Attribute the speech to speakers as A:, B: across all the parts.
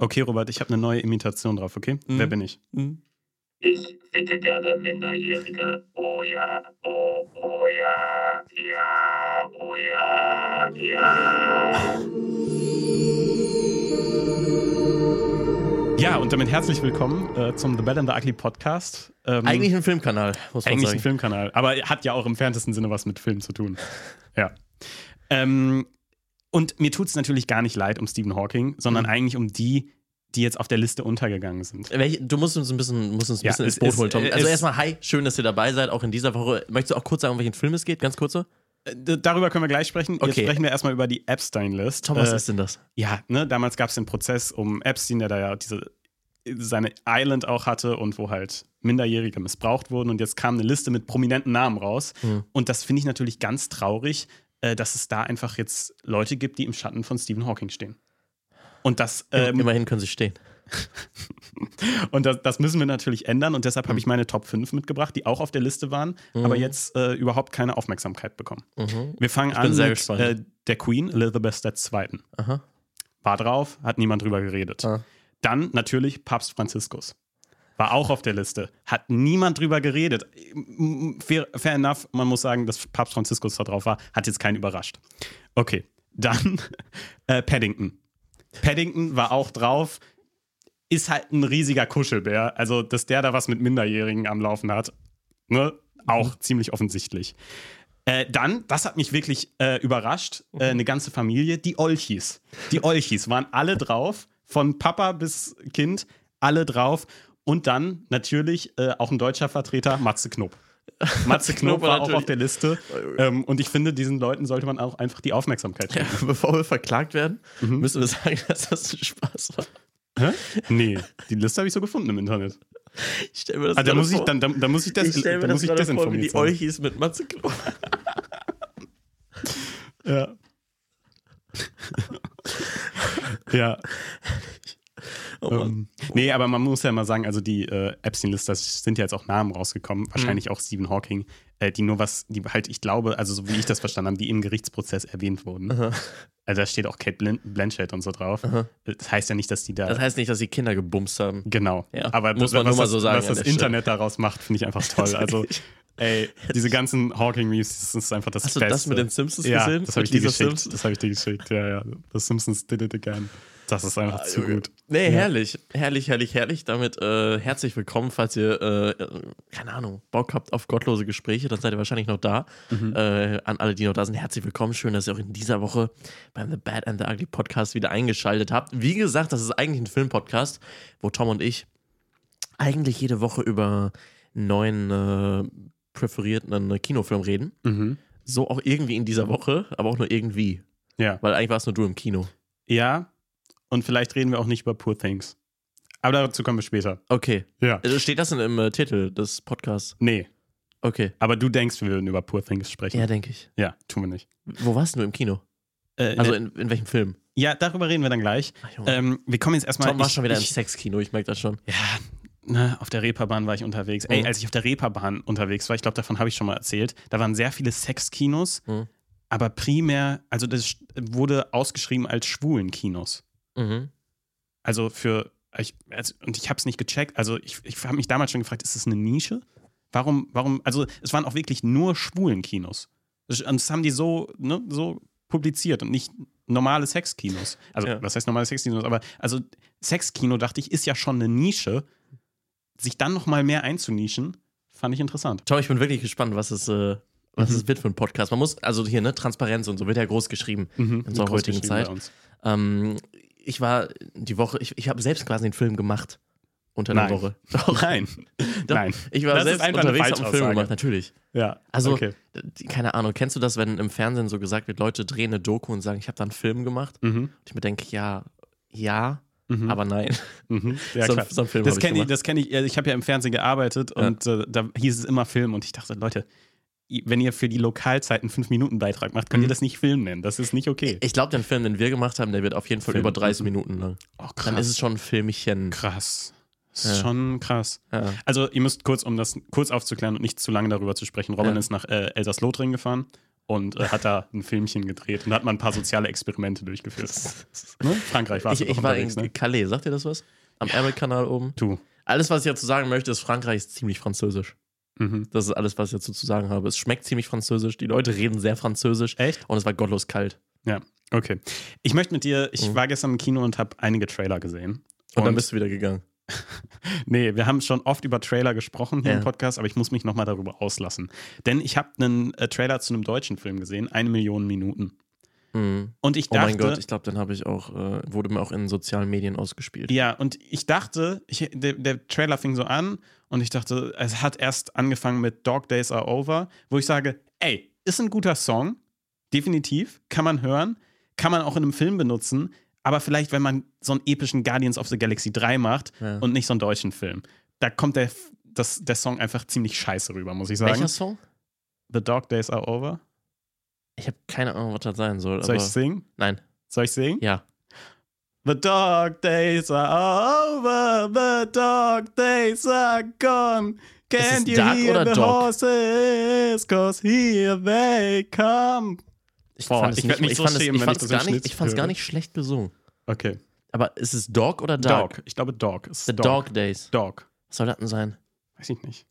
A: Okay, Robert, ich habe eine neue Imitation drauf, okay?
B: Mhm.
A: Wer bin ich?
B: Mhm.
C: Ich ficke gerne Minderjährige. Oh ja, oh, oh ja, ja, oh ja, ja.
A: Ja, und damit herzlich willkommen äh, zum The Bad and the Ugly Podcast. Ähm,
B: Eigentlich ein Filmkanal, muss man
A: eigentlich ein
B: sagen.
A: Filmkanal, aber hat ja auch im fernsten Sinne was mit Film zu tun. Ja. Ähm, und mir tut es natürlich gar nicht leid um Stephen Hawking, sondern
B: Mhm.
A: eigentlich um die, die jetzt auf der Liste untergegangen sind.
B: Du musst uns ein bisschen, musst uns ein
A: Ja,
B: bisschen
A: es
B: ins Boot
A: ist-
B: holen, Tom.
A: äh,
B: Also erstmal, hi, schön, dass ihr dabei seid, auch in dieser Woche. Möchtest du auch kurz sagen, um welchen Film es geht? Ganz kurz so?
A: Äh, darüber können wir gleich sprechen. Jetzt
B: Okay.
A: sprechen wir erstmal über die Epstein-List.
B: Tom, was
A: Äh,
B: ist denn das?
A: Ja, ne, damals gab es den Prozess um Epstein, der da ja diese seine Island auch hatte und wo halt Minderjährige missbraucht wurden. Und jetzt kam eine Liste mit prominenten Namen raus.
B: Mhm.
A: Und das finde ich natürlich ganz traurig, äh, dass es da einfach jetzt Leute gibt, die im Schatten von Stephen Hawking stehen. Und das, ähm,
B: Immerhin können sie stehen.
A: und das, das müssen wir natürlich ändern. Und deshalb
B: Mhm.
A: habe ich meine Top 5 mitgebracht, die auch auf der Liste waren, aber jetzt äh, überhaupt keine Aufmerksamkeit bekommen.
B: Mhm.
A: Wir fangen an mit äh, der Queen, Elizabeth II.
B: Aha.
A: War drauf, hat niemand drüber geredet.
B: Ah.
A: Dann natürlich Papst Franziskus. War auch auf der Liste. Hat niemand drüber geredet. Fair, fair enough, man muss sagen, dass Papst Franziskus da drauf war, hat jetzt keinen überrascht. Okay, dann äh, Paddington. Paddington war auch drauf. Ist halt ein riesiger Kuschelbär. Also, dass der da was mit Minderjährigen am Laufen hat, ne? auch ziemlich offensichtlich. Äh, dann, das hat mich wirklich äh, überrascht, äh, eine ganze Familie, die Olchis. Die Olchis waren alle drauf, von Papa bis Kind, alle drauf. Und dann natürlich äh, auch ein deutscher Vertreter, Matze Knob. Matze Knob
B: Knob
A: war auch auf der Liste. Ähm, und ich finde, diesen Leuten sollte man auch einfach die Aufmerksamkeit
B: Ja,
A: schenken.
B: bevor wir verklagt werden,
A: Mhm.
B: müssen wir sagen, dass das ein Spaß war.
A: Hä? Nee, die Liste habe ich so gefunden im Internet.
B: Ich stell mir das
A: Ah, da, muss ich,
B: vor.
A: dann, da, da muss ich, des,
B: ich mir
A: da
B: das
A: muss ich
B: gerade vor, wie die. Olchis mit Matze Klo.
A: Ja. ja.
B: Oh.
A: Ähm, nee, aber man muss ja mal sagen, also die äh, Epstein-Liste, da sind ja jetzt auch Namen rausgekommen, wahrscheinlich
B: Mhm.
A: auch Stephen Hawking, äh, die nur was, die halt, ich glaube, also so wie ich das verstanden habe, die im Gerichtsprozess erwähnt wurden.
B: Aha.
A: Also da steht auch Kate Blin Blanchett und so drauf.
B: Aha.
A: Das heißt ja nicht, dass die da.
B: Das heißt nicht, dass sie Kinder gebumst haben.
A: genau.
B: Ja,
A: aber
B: muss
A: das-
B: man
A: was
B: nur mal
A: das,
B: so sagen
A: Was das Internet daraus macht, finde ich einfach toll. Also, ey, diese ganzen Hawking-Memes, das ist einfach das
B: Hast du
A: Beste.
B: das mit den Simpsons
A: ja,
B: gesehen?
A: Das habe ich dir geschickt. Das habe ich dir geschickt. Ja, ja. The Simpsons did it again. Das ist einfach zu
B: Junge.
A: gut.
B: Nee,
A: Ja.
B: herrlich. Herrlich, herrlich, herrlich. Damit äh, herzlich willkommen, falls ihr, äh, keine Ahnung, Bock habt auf gottlose Gespräche, dann seid ihr wahrscheinlich noch da.
A: Mhm.
B: Äh, an alle, die noch da sind, herzlich willkommen. Schön, dass ihr auch in dieser Woche beim The Bad and the Ugly Podcast wieder eingeschaltet habt. Wie gesagt, das ist eigentlich ein Filmpodcast, wo Tom und ich eigentlich jede Woche über einen neuen äh, präferierten äh, Kinofilm reden.
A: Mhm.
B: So auch irgendwie in dieser Woche, aber auch nur irgendwie.
A: Ja.
B: Weil eigentlich war es nur du im Kino.
A: Ja. Und vielleicht reden wir auch nicht über Poor Things. Aber dazu kommen wir später.
B: Okay.
A: Ja.
B: Also steht das denn im äh, Titel des Podcasts?
A: Nee.
B: Okay.
A: Aber du denkst, wir würden über Poor Things sprechen.
B: Ja, denke ich.
A: Ja, tun wir nicht.
B: Wo warst du im Kino?
A: Äh,
B: Also in, in welchem Film?
A: ja, darüber reden wir dann gleich.
B: Ach.
A: Ähm, wir kommen jetzt erstmal.
B: Tom war
A: ich-
B: schon wieder im
A: ich,
B: Sexkino, ich merke das schon.
A: Ja, ne, auf der Reeperbahn war ich unterwegs. Ey,
B: Mhm.
A: als ich auf der Reeperbahn unterwegs war, ich glaube, davon habe ich schon mal erzählt, da waren sehr viele Sexkinos,
B: Mhm.
A: aber primär, also das wurde ausgeschrieben als Schwulenkinos.
B: Mhm.
A: Also für, ich, also, und ich habe es nicht gecheckt. Also ich, ich habe mich damals schon gefragt, ist das eine Nische? Warum, warum, also es waren auch wirklich nur Schwulenkinos. Das- Und das haben die so, ne, so publiziert und nicht normale Sexkinos. Also,
B: Ja.
A: was heißt normale Sexkinos? Aber also Sexkino, dachte ich, ist ja schon eine Nische. Sich dann nochmal mehr einzunischen, fand ich interessant.
B: Tom, ich bin wirklich gespannt, was es, äh, was
A: Mhm.
B: es wird für ein Podcast. Man muss, also hier, ne, Transparenz und so wird ja groß geschrieben in unserer heutigen Zeit. Ähm, ich war die Woche, ich, ich habe selbst quasi einen Film gemacht unter der Woche. Doch,
A: Nein.
B: doch.
A: Nein.
B: Ich war
A: Das
B: selbst unterwegs, einen Film gemacht, natürlich.
A: Ja.
B: Also,
A: okay.
B: keine Ahnung, kennst du das, wenn im Fernsehen so gesagt wird, Leute drehen eine Doku und sagen, ich habe da einen Film gemacht?
A: Mhm.
B: Und ich mir denke, ja, ja,
A: Mhm.
B: aber nein.
A: Mhm. Ja,
B: so, so
A: Das kenne ich, das kenn ich, äh, ich habe ja im Fernsehen gearbeitet
B: Ja.
A: und äh, da hieß es immer Film und ich dachte, Leute, wenn ihr für die Lokalzeit einen 5-Minuten-Beitrag macht, könnt ihr
B: Mhm.
A: das nicht Film nennen. Das ist nicht okay.
B: Ich glaube, den Film, den wir gemacht haben, der wird auf jeden Fall
A: Film.
B: über 30 Minuten lang.
A: Oh,
B: Dann ist es schon ein Filmchen.
A: krass. Das ist
B: Ja.
A: schon krass.
B: Ja.
A: Also, ihr müsst kurz, um das kurz aufzuklären und nicht zu lange darüber zu sprechen, Robin
B: Ja.
A: ist nach äh, Elsass-Lothringen gefahren und äh, hat da ein Filmchen gedreht und hat mal ein paar soziale Experimente durchgeführt. ne? Frankreich war
B: Ich, ich war in
A: ne?
B: Calais, sagt ihr das was? Am Ärmelkanal oben.
A: Du.
B: Alles, was ich dazu sagen möchte, ist, Frankreich ist ziemlich französisch.
A: Mhm.
B: Das ist alles, was ich dazu zu sagen habe. Es schmeckt ziemlich französisch, die Leute reden sehr französisch
A: Echt?
B: und es war gottlos kalt.
A: Ja, okay. Ich möchte mit dir, ich
B: Mhm.
A: war gestern im Kino und habe einige Trailer gesehen.
B: Und, dann bist du wieder gegangen.
A: Nee, wir haben schon oft über Trailer gesprochen hier
B: Ja.
A: im Podcast, aber ich muss mich nochmal darüber auslassen. Denn ich habe einen äh, Trailer zu einem deutschen Film gesehen, eine Million Minuten.
B: Mhm.
A: Und ich
B: Oh
A: dachte,
B: mein Gott, ich glaube, den habe ich auch, äh, wurde mir auch in sozialen Medien ausgespielt.
A: ja, und ich dachte, ich, der, der Trailer fing so an und ich dachte, es hat erst angefangen mit Dog Days Are Over, wo ich sage, ey, ist ein guter Song, definitiv, kann man hören, kann man auch in einem Film benutzen, aber vielleicht, wenn man so einen epischen Guardians of the Galaxy 3 macht
B: Ja.
A: und nicht so einen deutschen Film, da kommt der, das, der Song einfach ziemlich scheiße rüber, muss ich sagen.
B: Welcher Song?
A: The Dog Days Are Over.
B: Ich habe keine Ahnung, was das sein soll.
A: Soll ich singen?
B: Nein,
A: Soll ich singen?
B: ja.
A: The dog days are over, the dog days are gone.
B: Es
A: Can't you
B: Dark
A: hear the
B: Dog?
A: horses? Cause here they come.
B: Ich
A: Boah,
B: fand es
A: ich
B: nicht, ich
A: so
B: fand es,
A: schämen,
B: fand's
A: ich das im
B: gar nicht, ich fand's gar nicht schlecht gesungen.
A: Okay.
B: Aber ist es Dog oder Dark?
A: Dog. Ich glaube Dog. Es
B: The Dog. Days.
A: Dog.
B: Was soll das denn sein?
A: Weiß ich nicht.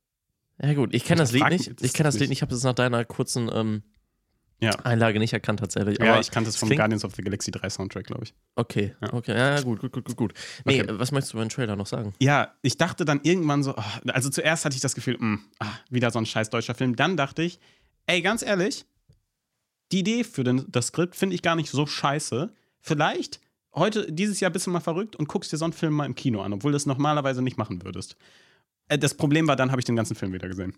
B: Ja gut, ich kenne das Lied nicht. Ich kenne das
A: nicht.
B: Lied nicht. Ich habe es nach deiner kurzen ähm,
A: Ja.
B: Einlage nicht erkannt tatsächlich.
A: ja,
B: Aber
A: ich kannte es vom
B: klingt-
A: Guardians of the Galaxy 3 Soundtrack, glaube ich.
B: Okay,
A: Ja.
B: okay. Ja, gut, gut, gut, gut, gut. Nee,
A: Okay.
B: was möchtest du über den Trailer noch sagen?
A: Ja, ich dachte dann irgendwann so, oh, also zuerst hatte ich das Gefühl, mh, ah, wieder so ein scheiß deutscher Film. Dann dachte ich, ey, ganz ehrlich, die Idee für den, das Skript finde ich gar nicht so scheiße. Vielleicht heute, dieses Jahr bist du mal verrückt und guckst dir so einen Film mal im Kino an, obwohl du es normalerweise nicht machen würdest. Äh, das Problem war, dann habe ich den ganzen Film wieder gesehen.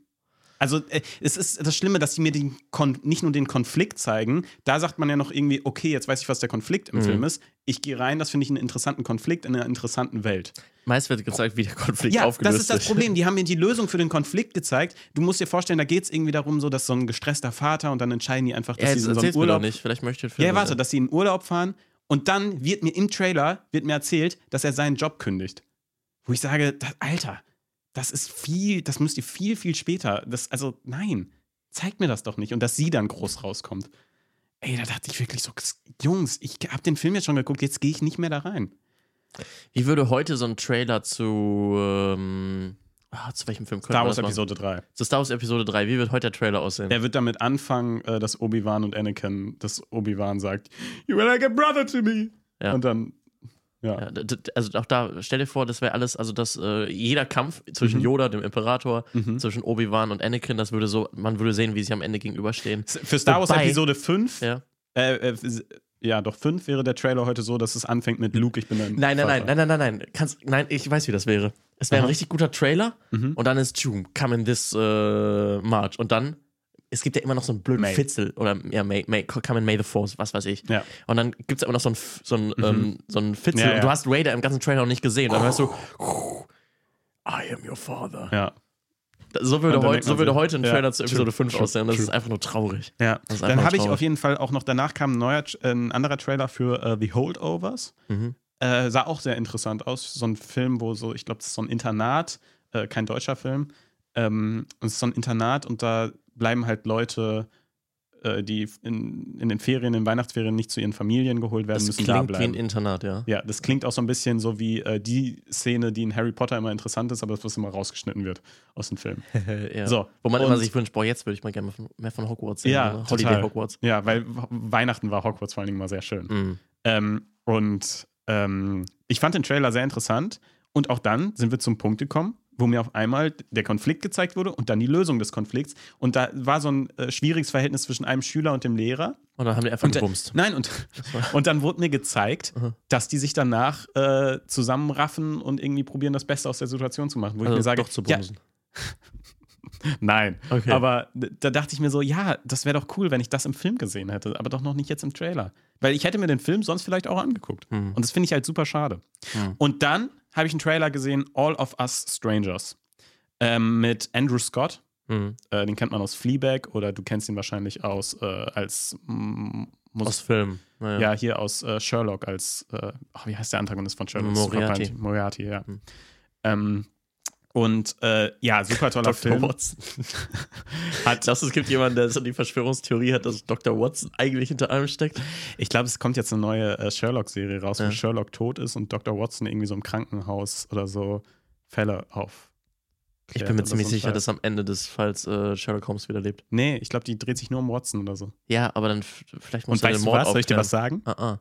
A: Also, äh, es ist das Schlimme, dass sie mir den Kon nicht nur den Konflikt zeigen, da sagt man ja noch irgendwie, okay, jetzt weiß ich, was der Konflikt im
B: Mhm.
A: Film ist. Ich gehe rein, das finde ich einen interessanten Konflikt in einer interessanten Welt.
B: Meist wird gezeigt, wie der Konflikt
A: Ja,
B: aufgelöst
A: das ist das Problem. Die haben mir die Lösung für den Konflikt gezeigt. Du musst dir vorstellen, da geht es irgendwie darum, so dass so ein gestresster Vater und dann entscheiden die einfach, dass
B: Ja,
A: sie so einen
B: erzähl's mir
A: Urlaub.
B: nicht. Vielleicht möchte ich den Film
A: Ja, warte, dass sie in Urlaub fahren und dann wird mir im Trailer wird mir erzählt, dass er seinen Job kündigt. Wo ich sage, das, Alter, das ist viel, das müsst ihr viel, viel später. Das, also, nein, zeigt mir das doch nicht. Und dass sie dann groß rauskommt. Ey, da dachte ich wirklich so, Jungs, ich habe den Film jetzt schon geguckt, jetzt gehe ich nicht mehr da rein.
B: Wie würde heute so ein Trailer zu. Ähm, ah, zu welchem Film
A: Star Wars
B: machen?
A: Episode 3.
B: Zu Star Wars Episode 3. Wie wird heute der Trailer aussehen?
A: Er wird damit anfangen, äh, dass Obi-Wan und Anakin, dass Obi-Wan sagt, You were like a brother to me.
B: Ja.
A: Und dann, ja.
B: Ja, also auch da, stell dir vor, das wäre alles, also dass äh, jeder Kampf zwischen
A: Mhm.
B: Yoda, dem Imperator,
A: Mhm.
B: zwischen Obi-Wan und Anakin, das würde so, man würde sehen, wie sie am Ende gegenüberstehen.
A: Für Star Wars
B: Wobei-
A: Episode 5,
B: Ja.
A: äh, äh, ja, doch 5 wäre der Trailer heute so, dass es anfängt mit Luke, ich bin dein
B: Nein, nein, nein,
A: Vater.
B: nein, nein, nein, nein. Kannst, nein, ich weiß, wie das wäre. Es wäre ein richtig guter Trailer
A: Mhm.
B: und dann ist June, come in this äh, March. Und dann, es gibt ja immer noch so einen blöden
A: May.
B: Fitzel oder ja, May, May, come in May the Force, was weiß ich.
A: Ja.
B: Und dann gibt es immer noch so einen so ein, ähm, so ein Fitzel
A: Mhm. Ja,
B: und du
A: ja.
B: hast Raider im ganzen Trailer noch nicht gesehen. Dann hörst du, I am your father.
A: Ja.
B: So würde,
A: Und denkt
B: so würde heute ein
A: ja,
B: Trailer zu
A: true,
B: Episode 5
A: true,
B: aussehen. Das
A: true.
B: ist einfach nur traurig.
A: Ja, dann habe ich auf jeden Fall auch noch, danach kam ein, neuer, äh, ein anderer Trailer für äh, The Holdovers.
B: Mhm.
A: Äh, sah auch sehr interessant aus. So ein Film, wo so, ich glaube, das ist so ein Internat, äh, kein deutscher Film. Ähm, und es ist so ein Internat und da bleiben halt Leute, äh, die in, in den Ferien, in den Weihnachtsferien nicht zu ihren Familien geholt werden
B: Das
A: müssen, da
B: klingt wie ein
A: bleiben.
B: Internat, ja.
A: Ja, das klingt auch so ein bisschen so wie äh, die Szene, die in Harry Potter immer interessant ist, aber das, was immer rausgeschnitten wird aus dem Film.
B: ja.
A: So,
B: Wo man
A: und-
B: immer sich wünscht, boah, jetzt würde ich mal gerne mehr von, mehr von Hogwarts sehen.
A: Ja,
B: oder? Holiday
A: total.
B: Hogwarts.
A: Ja, weil Weihnachten war Hogwarts vor allen Dingen mal sehr schön.
B: Mhm.
A: Ähm, und ähm, ich fand den Trailer sehr interessant. Und auch dann sind wir zum Punkt gekommen, wo mir auf einmal der Konflikt gezeigt wurde und dann die Lösung des Konflikts. Und da war so ein äh, schwieriges Verhältnis zwischen einem Schüler und dem Lehrer.
B: Und dann haben die einfach
A: Und,
B: gebumst.
A: nein, und, und dann wurde mir gezeigt, dass die sich danach äh, zusammenraffen und irgendwie probieren, das Beste aus der Situation zu machen. Wo ich
B: Also
A: mir sage,
B: doch zu
A: ja,
B: bumsen.
A: nein.
B: Okay.
A: Aber da dachte ich mir so, ja, das wäre doch cool, wenn ich das im Film gesehen hätte, aber doch noch nicht jetzt im Trailer. Weil ich hätte mir den Film sonst vielleicht auch angeguckt.
B: Hm.
A: Und das finde ich halt super schade.
B: Hm.
A: Und dann habe ich einen Trailer gesehen, All of Us Strangers. Ähm, mit Andrew Scott.
B: Mhm.
A: Äh, den kennt man aus Fleabag oder du kennst ihn wahrscheinlich aus äh, als mm, Mus
B: Aus Film. Naja.
A: ja, hier aus äh, Sherlock als, äh, ach, wie heißt der Antagonist von Sherlock?
B: Moriarty.
A: Moriarty, ja.
B: Hm.
A: Ähm, Und äh, ja, super toller
B: Dr.
A: Film.
B: Watson. Hat das, es gibt jemanden, der so die Verschwörungstheorie hat, dass Dr. Watson eigentlich hinter allem steckt.
A: Ich glaube, es kommt jetzt eine neue äh, Sherlock-Serie raus,
B: Ja.
A: wo Sherlock tot ist und Dr. Watson irgendwie so im Krankenhaus oder so Fälle auf.
B: Ich bin mir ziemlich sicher, dass am Ende des Falls äh, Sherlock Holmes wieder lebt.
A: Nee, ich glaube, die dreht sich nur um Watson oder so.
B: Ja, aber dann vielleicht muss er den Mord
A: was? Soll ich dir was sagen?
B: Ah, ah.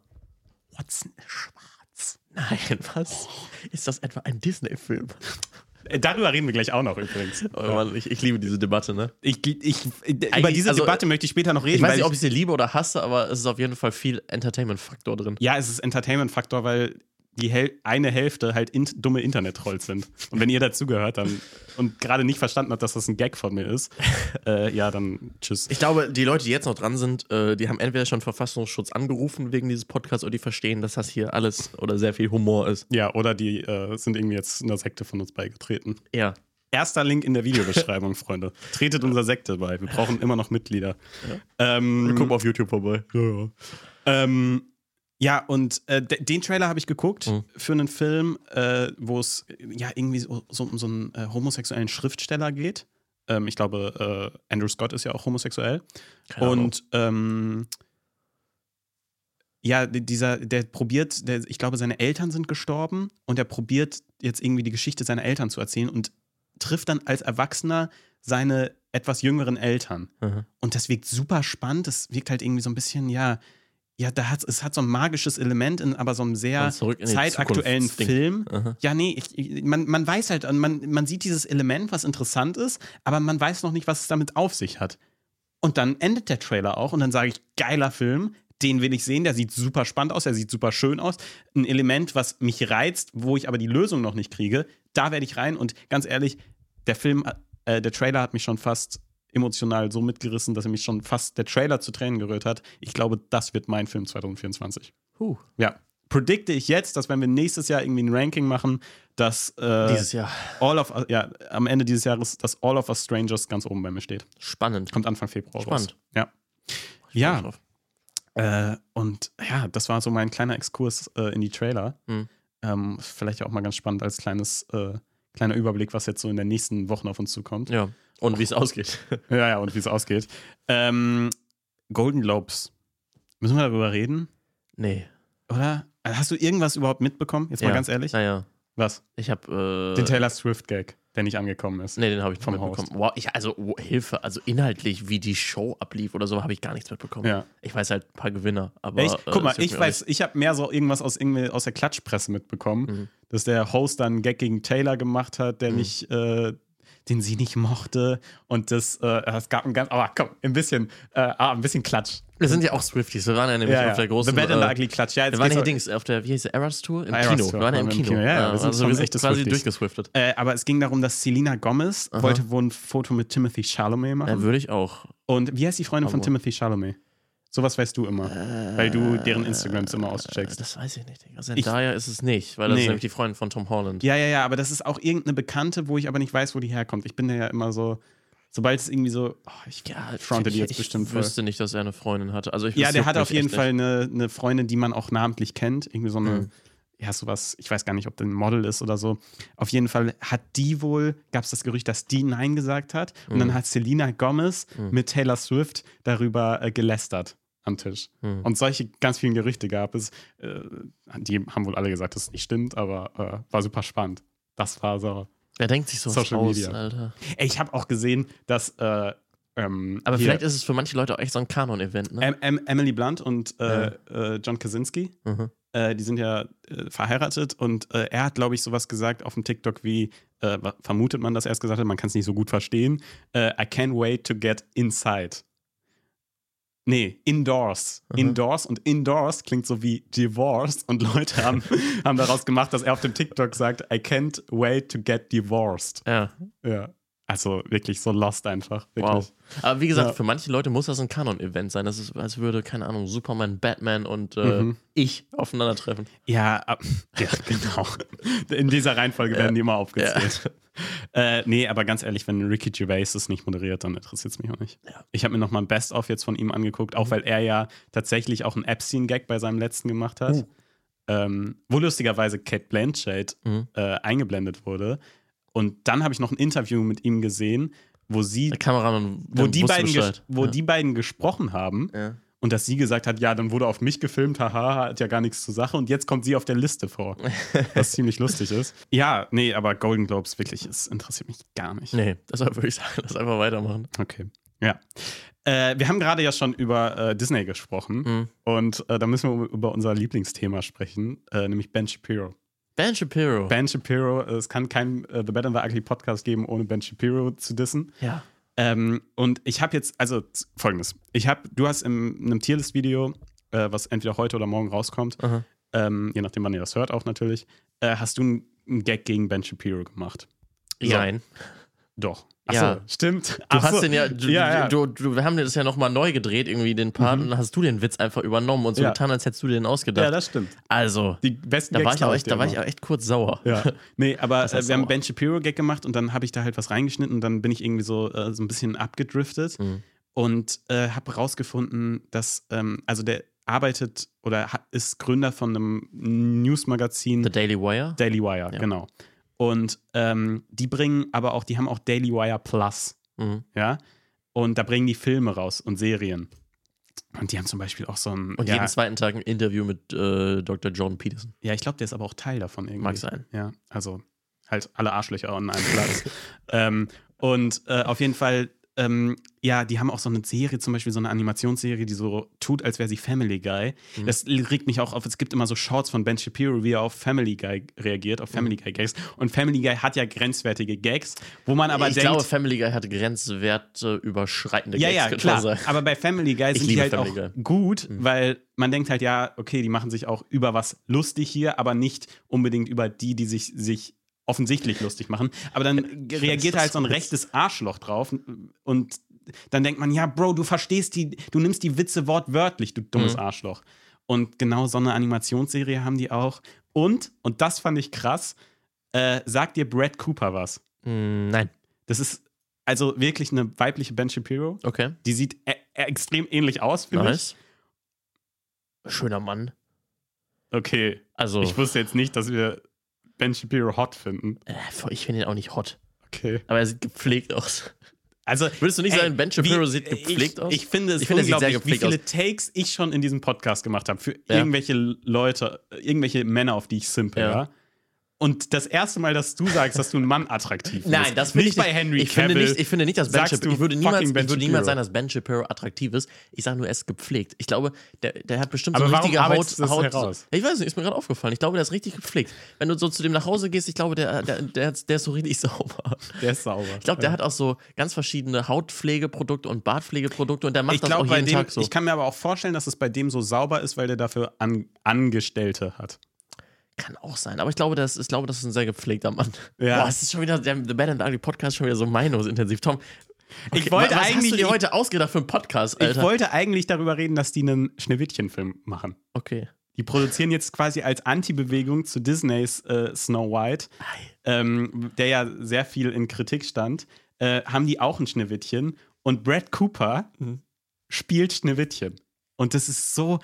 A: Watson ist schwarz.
B: Nein, was? Ist das etwa ein Disney-Film?
A: Äh, darüber reden wir gleich auch noch übrigens.
B: Oh Mann, ich, ich liebe diese Debatte, ne?
A: Ich, ich, über diese
B: also,
A: Debatte möchte ich später noch reden.
B: Ich weiß
A: weil
B: nicht, ob ich sie liebe oder hasse, aber es ist auf jeden Fall viel Entertainment-Faktor drin.
A: Ja, es ist Entertainment-Faktor, weil die Hel eine Hälfte halt in dumme Internet-Trolls sind. Und wenn ihr dazugehört dann und gerade nicht verstanden habt, dass das ein Gag von mir ist, äh, ja, dann tschüss.
B: Ich glaube, die Leute, die jetzt noch dran sind, äh, die haben entweder schon Verfassungsschutz angerufen wegen dieses Podcasts oder die verstehen, dass das hier alles oder sehr viel Humor ist.
A: Ja, oder die äh, sind irgendwie jetzt in der Sekte von uns beigetreten.
B: Ja.
A: Erster Link in der Videobeschreibung, Freunde. Tretet unserer Sekte bei. Wir brauchen immer noch Mitglieder. Ähm,
B: Guck mal auf YouTube vorbei.
A: Ja, ja. Ähm, ja, und äh, de- den Trailer habe ich geguckt
B: Mhm.
A: für einen Film, äh, wo es ja irgendwie so, so um so einen äh, homosexuellen Schriftsteller geht. Ähm, ich glaube, äh, Andrew Scott ist ja auch homosexuell.
B: Keine
A: und ähm, ja, di- dieser, der probiert, der, ich glaube, seine Eltern sind gestorben und er probiert jetzt irgendwie die Geschichte seiner Eltern zu erzählen und trifft dann als Erwachsener seine etwas jüngeren Eltern.
B: Mhm.
A: Und das wirkt super spannend. Das wirkt halt irgendwie so ein bisschen, ja, ja, da hat es hat so ein magisches Element in aber so einem sehr zeitaktuellen. Film.
B: Aha.
A: Ja, nee, ich, ich, man, man weiß halt, man, man sieht dieses Element, was interessant ist, aber man weiß noch nicht, was es damit auf sich hat. Und dann endet der Trailer auch und dann sage ich, geiler Film, den will ich sehen, der sieht super spannend aus, der sieht super schön aus. Ein Element, was mich reizt, wo ich aber die Lösung noch nicht kriege, da werde ich rein und ganz ehrlich, der Film, äh, der Trailer hat mich schon fast emotional so mitgerissen, dass er mich schon fast der Trailer zu Tränen gerührt hat. Ich glaube, das wird mein Film 2024.
B: Huh.
A: Ja. Predikte ich jetzt, dass wenn wir nächstes Jahr irgendwie ein Ranking machen, dass äh,
B: Dieses Jahr.
A: All of ja, am Ende dieses Jahres, dass All of Us Strangers ganz oben bei mir steht.
B: Spannend.
A: Kommt Anfang Februar
B: Spannend.
A: raus. Ja. Ja, äh, und ja, das war so mein kleiner Exkurs äh, in die Trailer.
B: Mhm.
A: Ähm, vielleicht auch mal ganz spannend als kleines, äh, kleiner Überblick, was jetzt so in den nächsten Wochen auf uns zukommt.
B: Ja. Und wie es ausgeht.
A: Ja, ja, und wie es ausgeht. Ähm, Golden Globes. Müssen wir darüber reden?
B: Nee.
A: Oder? Hast du irgendwas überhaupt mitbekommen? Jetzt mal
B: ja.
A: ganz ehrlich.
B: Naja.
A: Was?
B: Ich habe. Äh,
A: Den Taylor Swift-Gag, der nicht angekommen ist.
B: Nee, den habe ich
A: Vom
B: mitbekommen. Wow, ich, also oh, Hilfe, also inhaltlich, wie die Show ablief oder so, habe ich gar nichts mitbekommen.
A: Ja.
B: Ich weiß halt ein paar Gewinner, aber.
A: Echt?
B: äh,
A: Guck mal, ich weiß, ich habe mehr so irgendwas aus, irgendwie aus der Klatschpresse mitbekommen,
B: Mhm.
A: dass der Host dann einen Gag gegen Taylor gemacht hat, der
B: Mhm.
A: nicht, äh, den sie nicht mochte. Und das, äh, es gab ein ganz, aber komm, ein bisschen, äh, ah, ein bisschen Klatsch.
B: Wir sind ja auch Swifties. Wir waren ja nämlich auf der großen.
A: The Bad and the
B: äh,
A: Ugly Klatsch. Ja, jetzt
B: wir waren ja Dings auf der, wie hieß Eras Tour? Im
A: Eras
B: Kino.
A: Tour
B: Wir waren ja im Kino.
A: Kino. Ja, ja, wir sind
B: also wir sind quasi
A: Swifties.
B: durchgeswiftet.
A: Äh, aber es ging darum, dass Selena Gomez
B: Aha.
A: wollte wohl ein Foto mit Timothy Chalamet machen.
B: Ja, würde ich auch.
A: Und wie heißt die Freundin von
B: Aber-
A: Timothy Chalamet? Sowas weißt du immer, weil du deren Instagrams immer
B: Äh,
A: auscheckst.
B: Das weiß ich nicht, Digga. Zendaya ist es nicht, weil das
A: Nee.
B: ist nämlich die Freundin von Tom Holland.
A: Ja, ja, ja, aber das ist auch irgendeine Bekannte, wo ich aber nicht weiß, wo die herkommt. Ich bin ja immer so, sobald es irgendwie so, oh, ich
B: Ja,
A: fronte die
B: ich,
A: jetzt
B: ich
A: bestimmt voll.
B: wüsste nicht, dass er eine Freundin hatte. Also ich
A: Ja, der hat auf jeden Fall eine, eine Freundin, die man auch namentlich kennt. Irgendwie so eine,
B: Mhm.
A: Ja, sowas, ich weiß gar nicht, ob der ein Model ist oder so. Auf jeden Fall hat die wohl, gab es das Gerücht, dass die Nein gesagt hat. Und
B: Mhm.
A: dann hat Selena Gomez mit Taylor Swift darüber äh, gelästert am Tisch.
B: Mhm.
A: Und solche ganz vielen Gerüchte gab es. Äh, die haben wohl alle gesagt, dass es nicht stimmt, aber äh, war super spannend. Das war so.
B: Wer denkt sich sowas
A: Social
B: aus,
A: Media.
B: Alter?
A: Ey, ich habe auch gesehen, dass äh, ähm,
B: Aber
A: hier
B: vielleicht ist es für manche Leute auch echt so ein Kanon-Event, ne?
A: Em Em Emily Blunt und äh, äh, John Krasinski,
B: Mhm.
A: äh, die sind ja äh, verheiratet und äh, er hat, glaube ich, sowas gesagt auf dem TikTok wie, äh, vermutet man, dass er es gesagt hat, man kann es nicht so gut verstehen, I can't wait to get inside. Nee, indoors.
B: Mhm.
A: Indoors und indoors klingt so wie divorce und Leute haben, haben daraus gemacht, dass er auf dem TikTok sagt, I can't wait to get divorced.
B: Ja,
A: Ja. Also wirklich so lost einfach. Wirklich.
B: wow. Aber wie gesagt,
A: Ja.
B: für manche Leute muss das ein Kanon-Event sein. Das ist, als würde, keine Ahnung, Superman, Batman und äh,
A: Mhm.
B: ich aufeinandertreffen.
A: Ja, ab- ja, genau. In dieser Reihenfolge werden die immer aufgezählt. Äh, nee, aber ganz ehrlich, wenn Ricky Gervais es nicht moderiert, dann interessiert es mich auch nicht.
B: Ja.
A: Ich habe mir nochmal ein Best-of jetzt von ihm angeguckt, auch weil er ja tatsächlich auch einen Epstein-Gag bei seinem letzten gemacht hat. Ähm, wo lustigerweise Kate Blanchett
B: Mhm.
A: äh, eingeblendet wurde. Und dann habe ich noch ein Interview mit ihm gesehen, wo sie,
B: Der Kameramann
A: wo die beiden,
B: Bescheid.
A: wo
B: ja.
A: die beiden gesprochen haben
B: Ja.
A: und dass sie gesagt hat, ja, dann wurde auf mich gefilmt, haha, hat ja gar nichts zur Sache und jetzt kommt sie auf der Liste vor, was ziemlich lustig ist. Ja, nee, aber Golden Globes wirklich, es interessiert mich gar nicht.
B: Nee, deshalb würde ich sagen, lass einfach weitermachen.
A: Okay, ja. Äh, wir haben gerade ja schon über äh, Disney gesprochen
B: Mhm.
A: und äh, da müssen wir über unser Lieblingsthema sprechen, äh, nämlich Ben Shapiro.
B: Ben Shapiro.
A: Ben Shapiro, es kann keinen äh, The Better and the Ugly Podcast geben, ohne Ben Shapiro zu dissen.
B: ja.
A: Ähm, und ich habe jetzt, also folgendes: Ich habe, du hast in einem Tierlist-Video, äh, was entweder heute oder morgen rauskommt, ähm, je nachdem, wann ihr das hört, auch natürlich, äh, hast du einen einen Gag gegen Ben Shapiro gemacht. So.
B: Nein.
A: Doch.
B: Ja.
A: Achso, stimmt.
B: Du
A: Ach
B: hast den ja, du,
A: ja, ja.
B: Du, du, wir haben das ja nochmal neu gedreht, irgendwie den Part, und dann hast du den Witz einfach übernommen und so
A: Ja.
B: getan, als hättest du den ausgedacht.
A: ja, das stimmt.
B: also,
A: Die besten
B: da war ich, auch echt, da war ich auch echt kurz sauer.
A: Ja. Nee, aber äh, wir haben
B: sauer.
A: Ben Shapiro-Gag gemacht und dann habe ich da halt was reingeschnitten und dann bin ich irgendwie so, äh, so ein bisschen abgedriftet
B: Mhm.
A: und äh, habe rausgefunden, dass, ähm, also der arbeitet oder hat, ist Gründer von einem Newsmagazin
B: The Daily Wire.
A: Daily Wire,
B: Ja.
A: genau. Und ähm, die bringen aber auch, die haben auch Daily Wire Plus,
B: Mhm.
A: ja. Und da bringen die Filme raus und Serien. Und die haben zum Beispiel auch so ein.
B: Und
A: ja,
B: jeden zweiten Tag ein Interview mit äh, Dr. John Peterson.
A: ja, ich glaube, der ist aber auch Teil davon irgendwie.
B: Mag sein.
A: Ja, also halt alle Arschlöcher an einem Platz. ähm, und äh, auf jeden Fall, ähm, ja, die haben auch so eine Serie, zum Beispiel so eine Animationsserie, die so tut, als wäre sie Family Guy.
B: Mhm.
A: Das regt mich auch auf. Es gibt immer so Shorts von Ben Shapiro, wie er auf Family Guy reagiert, auf Family
B: Mhm.
A: Guy Gags. Und Family Guy hat ja grenzwertige Gags, wo man aber
B: ich
A: denkt.
B: glaube, Family Guy hat grenzwerte überschreitende
A: ja,
B: Gags,
A: ja,
B: könnte
A: klar. Aber bei Family Guy
B: Ich
A: sind die halt
B: Family
A: auch
B: Guy. Mhm.
A: gut, weil man denkt halt, ja, okay, die machen sich auch über was lustig hier, aber nicht unbedingt über die, die sich, sich offensichtlich lustig machen. Aber dann reagiert
B: das
A: halt so ein rechtes Arschloch drauf und dann denkt man, ja, Bro, du verstehst die, du nimmst die Witze wortwörtlich, du dummes
B: Mhm.
A: Arschloch. Und genau so eine Animationsserie haben die auch. Und, und das fand ich krass, äh, sagt dir Brad Cooper was?
B: Mm, nein.
A: Das ist also wirklich eine weibliche Ben Shapiro.
B: Okay.
A: Die sieht e e extrem ähnlich aus, finde ich.
B: Nice. Schöner Mann.
A: Okay,
B: Also,
A: ich wusste jetzt nicht, dass wir Ben Shapiro hot finden.
B: äh, ich finde ihn auch nicht hot.
A: Okay.
B: Aber er sieht gepflegt aus.
A: Also,
B: Würdest du nicht
A: ey,
B: sagen, Ben Shapiro
A: wie-
B: sieht gepflegt
A: ich,
B: aus?
A: Ich finde es
B: Ich finde,
A: unglaublich, wie viele Takes ich schon in diesem Podcast gemacht habe für
B: Ja.
A: irgendwelche Leute, irgendwelche Männer, auf die ich simpe,
B: Ja.
A: ja. Und das erste Mal, dass du sagst, dass du einen Mann attraktiv findest.
B: Nein, das finde
A: nicht
B: ich
A: bei Henry
B: ich finde
A: Cavill.
B: nicht, ich finde nicht, dass Ben Shapiro, ich würde niemals,
A: Ben
B: ich würde niemals sagen, dass Ben Shapiro attraktiv ist. Ich sage nur, er ist gepflegt. Ich glaube, der, der hat bestimmt
A: Aber
B: so eine richtige Haut. Haut
A: heraus?
B: ich weiß nicht, ist mir gerade aufgefallen. Ich glaube, der ist richtig gepflegt. Wenn du so zu dem nach Hause gehst, ich glaube, der, der, der, der ist so richtig sauber.
A: Der ist sauber.
B: Ich glaube, der hat auch so ganz verschiedene Hautpflegeprodukte und Bartpflegeprodukte und der macht
A: ich
B: das auch
A: glaube, bei
B: jeden
A: dem,
B: Tag so.
A: ich kann mir aber auch vorstellen, dass es bei dem so sauber ist, weil der dafür an, Angestellte hat.
B: Kann auch sein. Aber ich glaube, das, ich glaube, das ist ein sehr gepflegter Mann.
A: Ja.
B: Boah, es ist schon wieder, der The Bad and Ugly Podcast ist schon wieder so meinungsintensiv. Tom, okay,
A: Ich wollte
B: was hast
A: eigentlich-
B: du dir heute ausgedacht für einen Podcast,
A: Ich
B: Alter?
A: wollte eigentlich darüber reden, dass die einen Schneewittchen-Film machen.
B: okay.
A: Die produzieren jetzt quasi als Anti-Bewegung zu Disneys äh, Snow White, ähm, der ja sehr viel in Kritik stand, äh, haben die auch ein Schneewittchen. Und Brad Cooper
B: Mhm.
A: spielt Schneewittchen. Und das ist so